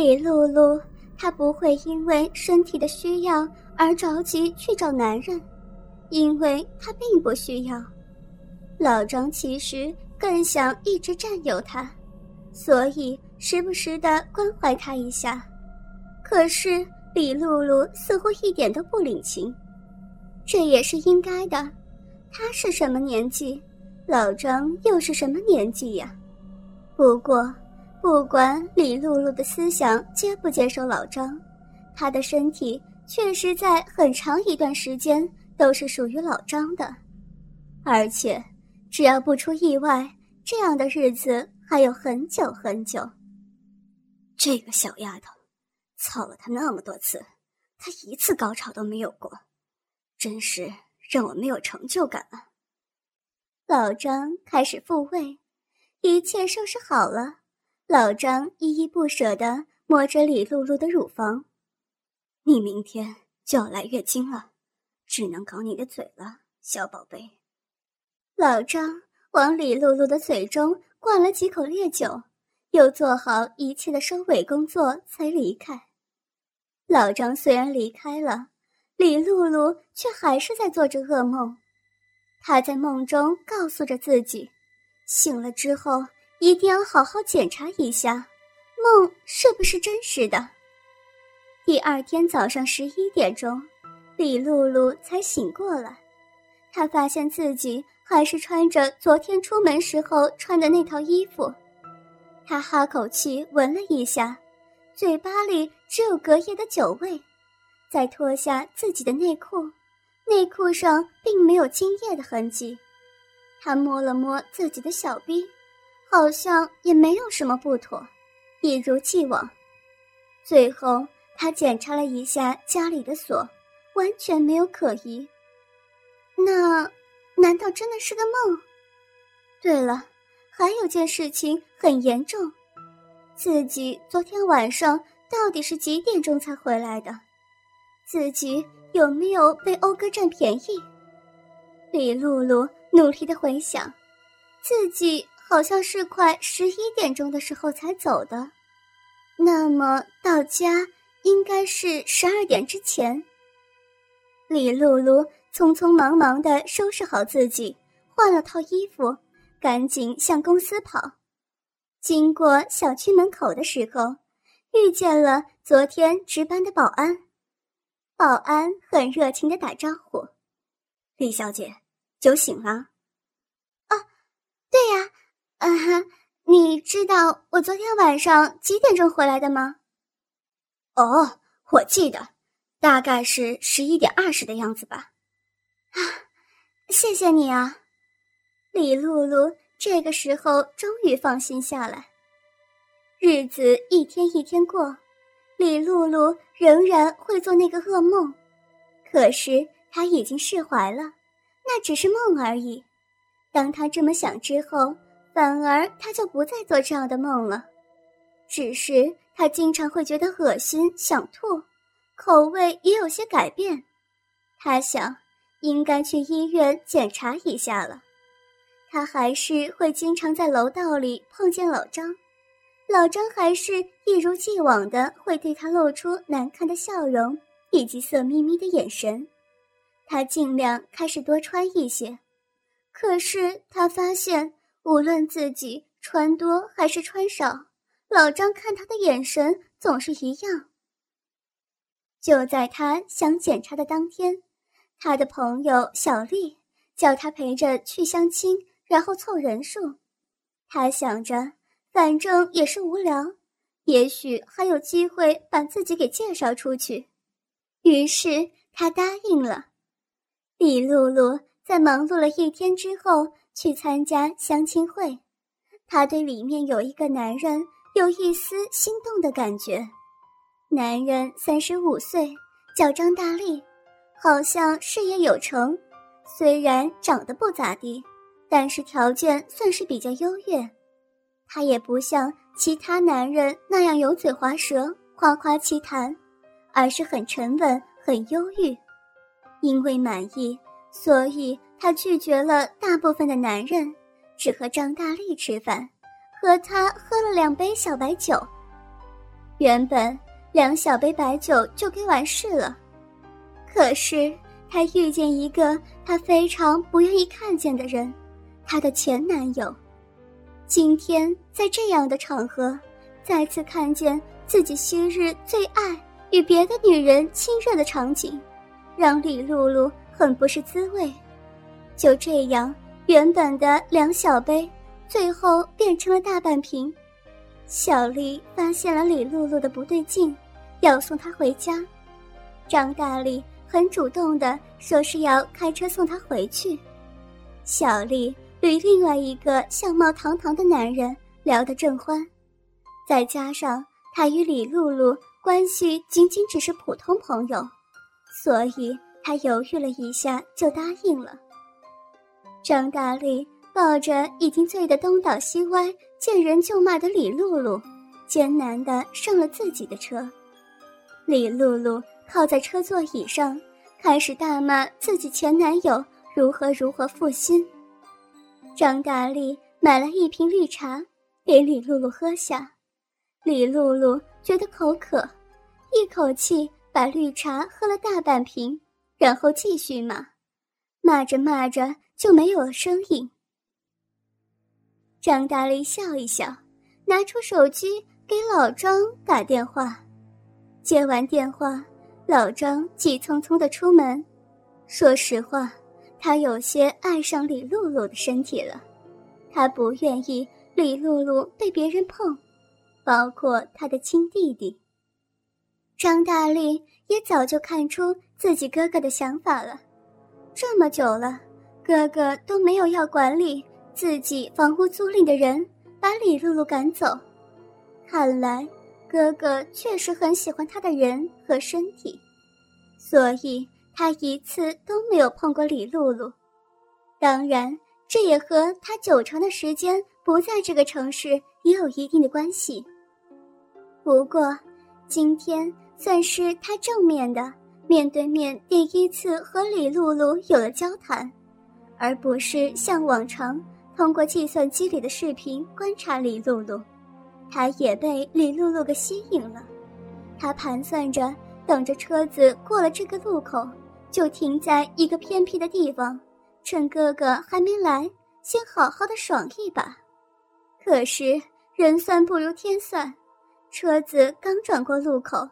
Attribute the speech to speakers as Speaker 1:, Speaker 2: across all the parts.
Speaker 1: 李露露，她不会因为身体的需要而着急去找男人，因为她并不需要。老张其实更想一直占有她，所以时不时的关怀她一下。可是李露露似乎一点都不领情，这也是应该的。她是什么年纪，老张又是什么年纪呀？不过。不管李露露的思想接不接受老张，她的身体确实在很长一段时间都是属于老张的，而且只要不出意外，这样的日子还有很久很久。
Speaker 2: 这个小丫头，操了他那么多次，他一次高潮都没有过，真是让我没有成就感啊！
Speaker 1: 老张开始复位，一切收拾好了。老张依依不舍地摸着李露露的乳房，
Speaker 2: 你明天就要来月经了，只能搞你的嘴了，小宝贝。
Speaker 1: 老张往李露露的嘴中灌了几口烈酒，又做好一切的收尾工作才离开。老张虽然离开了，李露露却还是在做着噩梦，她在梦中告诉着自己，醒了之后。一定要好好检查一下，梦是不是真实的。第二天早上十一点钟，李露露才醒过来，她发现自己还是穿着昨天出门时候穿的那套衣服。她哈口气闻了一下，嘴巴里只有隔夜的酒味。再脱下自己的内裤，内裤上并没有精液的痕迹。她摸了摸自己的小臂。好像也没有什么不妥，一如既往。最后，他检查了一下家里的锁，完全没有可疑。那，难道真的是个梦？对了，还有件事情很严重，自己昨天晚上到底是几点钟才回来的？自己有没有被欧哥占便宜？李露露努力的回想，自己。好像是快十一点钟的时候才走的，那么到家应该是十二点之前。李露露匆匆忙忙地收拾好自己，换了套衣服，赶紧向公司跑。经过小区门口的时候，遇见了昨天值班的保安。保安很热情地打招呼：“
Speaker 2: 李小姐，酒醒了？”“
Speaker 1: 啊，对呀。”嗯哼，你知道我昨天晚上几点钟回来的吗？
Speaker 2: 哦，我记得，大概是十一点二十的样子吧。
Speaker 1: 啊，谢谢你啊，李露露。这个时候终于放心下来。日子一天一天过，李露露仍然会做那个噩梦，可是她已经释怀了，那只是梦而已。当她这么想之后。反而他就不再做这样的梦了，只是他经常会觉得恶心、想吐，口味也有些改变。他想，应该去医院检查一下了。他还是会经常在楼道里碰见老张，老张还是一如既往的会对他露出难看的笑容以及色眯眯的眼神。他尽量开始多穿一些，可是他发现。无论自己穿多还是穿少，老张看他的眼神总是一样。就在他想检查的当天，他的朋友小丽叫他陪着去相亲，然后凑人数。他想着，反正也是无聊，也许还有机会把自己给介绍出去。于是他答应了。李露露在忙碌了一天之后。去参加相亲会，她对里面有一个男人有一丝心动的感觉。男人三十五岁，脚张大力，好像事业有成。虽然长得不咋地，但是条件算是比较优越。他也不像其他男人那样油嘴滑舌、夸夸其谈，而是很沉稳、很忧郁。因为满意，所以。她拒绝了大部分的男人，只和张大力吃饭，和他喝了两杯小白酒。原本两小杯白酒就该完事了，可是她遇见一个她非常不愿意看见的人，她的前男友。今天在这样的场合，再次看见自己昔日最爱与别的女人亲热的场景，让李露露很不是滋味。就这样，原本的两小杯，最后变成了大半瓶。小丽发现了李露露的不对劲，要送她回家。张大力很主动的说是要开车送她回去。小丽。与另外一个相貌堂堂的男人聊得正欢，再加上他与李露露关系仅仅只是普通朋友，所以他犹豫了一下就答应了。张大力抱着已经醉得东倒西歪、见人就骂的李露露，艰难地上了自己的车。李露露靠在车座椅上，开始大骂自己前男友如何如何负心。张大力买了一瓶绿茶，给李露露喝下。李露露觉得口渴，一口气把绿茶喝了大半瓶，然后继续骂，骂着骂着就没有了声音。张大力笑一笑，拿出手机给老张打电话。接完电话，老张急匆匆的出门。说实话。他有些爱上李露露的身体了，他不愿意李露露被别人碰，包括他的亲弟弟。张大力也早就看出自己哥哥的想法了，这么久了，哥哥都没有要管理自己房屋租赁的人，把李露露赶走，看来哥哥确实很喜欢他的人和身体，所以。他一次都没有碰过李露露，当然，这也和他九成的时间不在这个城市也有一定的关系。不过，今天算是他正面的面对面第一次和李露露有了交谈，而不是像往常通过计算机里的视频观察李露露。他也被李露露给吸引了，他盘算着等着车子过了这个路口。就停在一个偏僻的地方，趁哥哥还没来，先好好的爽一把。可是人算不如天算，车子刚转过路口，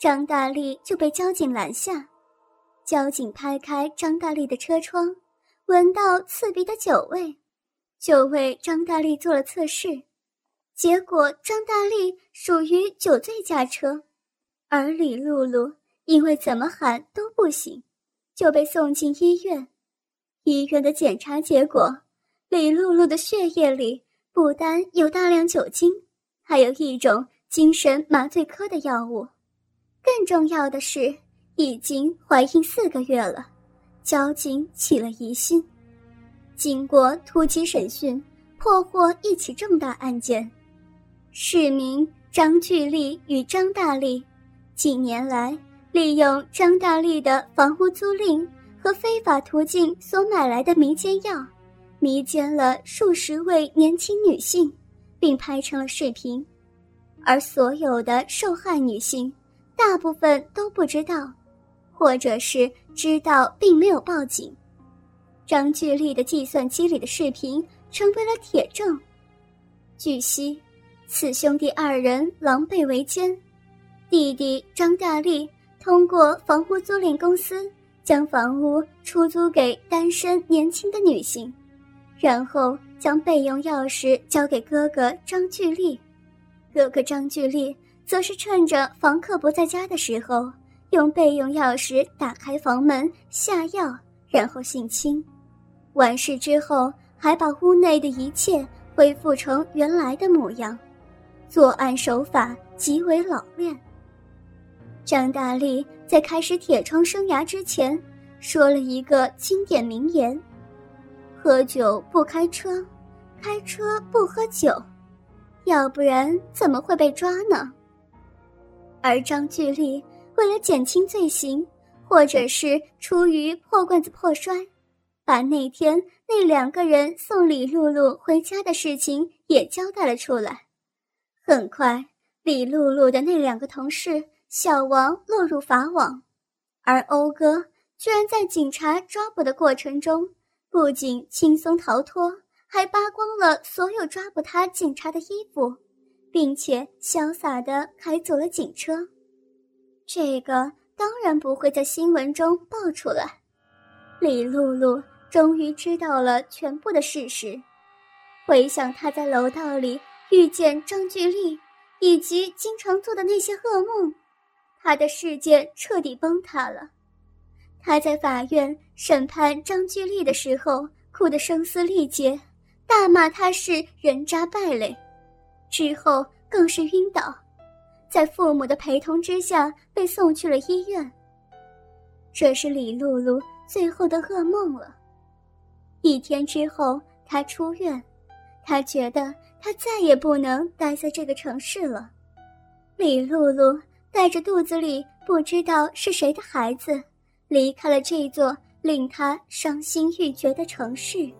Speaker 1: 张大力就被交警拦下。交警拍开张大力的车窗，闻到刺鼻的酒味，就为张大力做了测试。结果张大力属于酒醉驾车，而李露露因为怎么喊都不醒。就被送进医院，医院的检查结果，李露露的血液里不单有大量酒精，还有一种精神麻醉科的药物。更重要的是，已经怀孕四个月了。交警起了疑心，经过突击审讯，破获一起重大案件：市民张巨丽与张大力，几年来。利用张大力的房屋租赁和非法途径所买来的迷奸药，迷奸了数十位年轻女性，并拍成了视频。而所有的受害女性，大部分都不知道，或者是知道并没有报警。张巨丽的计算机里的视频成为了铁证。据悉，此兄弟二人狼狈为奸，弟弟张大力。通过房屋租赁公司将房屋出租给单身年轻的女性，然后将备用钥匙交给哥哥张巨丽。哥哥张巨丽则是趁着房客不在家的时候，用备用钥匙打开房门下药，然后性侵。完事之后，还把屋内的一切恢复成原来的模样，作案手法极为老练。张大力在开始铁窗生涯之前，说了一个经典名言：“喝酒不开车，开车不喝酒，要不然怎么会被抓呢？”而张巨力为了减轻罪行，或者是出于破罐子破摔，把那天那两个人送李露露回家的事情也交代了出来。很快。李露露的那两个同事小王落入法网，而欧哥居然在警察抓捕的过程中，不仅轻松逃脱，还扒光了所有抓捕他警察的衣服，并且潇洒的开走了警车。这个当然不会在新闻中爆出来。李露露终于知道了全部的事实，回想她在楼道里遇见张巨丽。以及经常做的那些噩梦，他的世界彻底崩塌了。他在法院审判张巨丽的时候，哭得声嘶力竭，大骂他是人渣败类，之后更是晕倒，在父母的陪同之下被送去了医院。这是李露露最后的噩梦了。一天之后，她出院，她觉得。她再也不能待在这个城市了。李露露带着肚子里不知道是谁的孩子，离开了这座令她伤心欲绝的城市。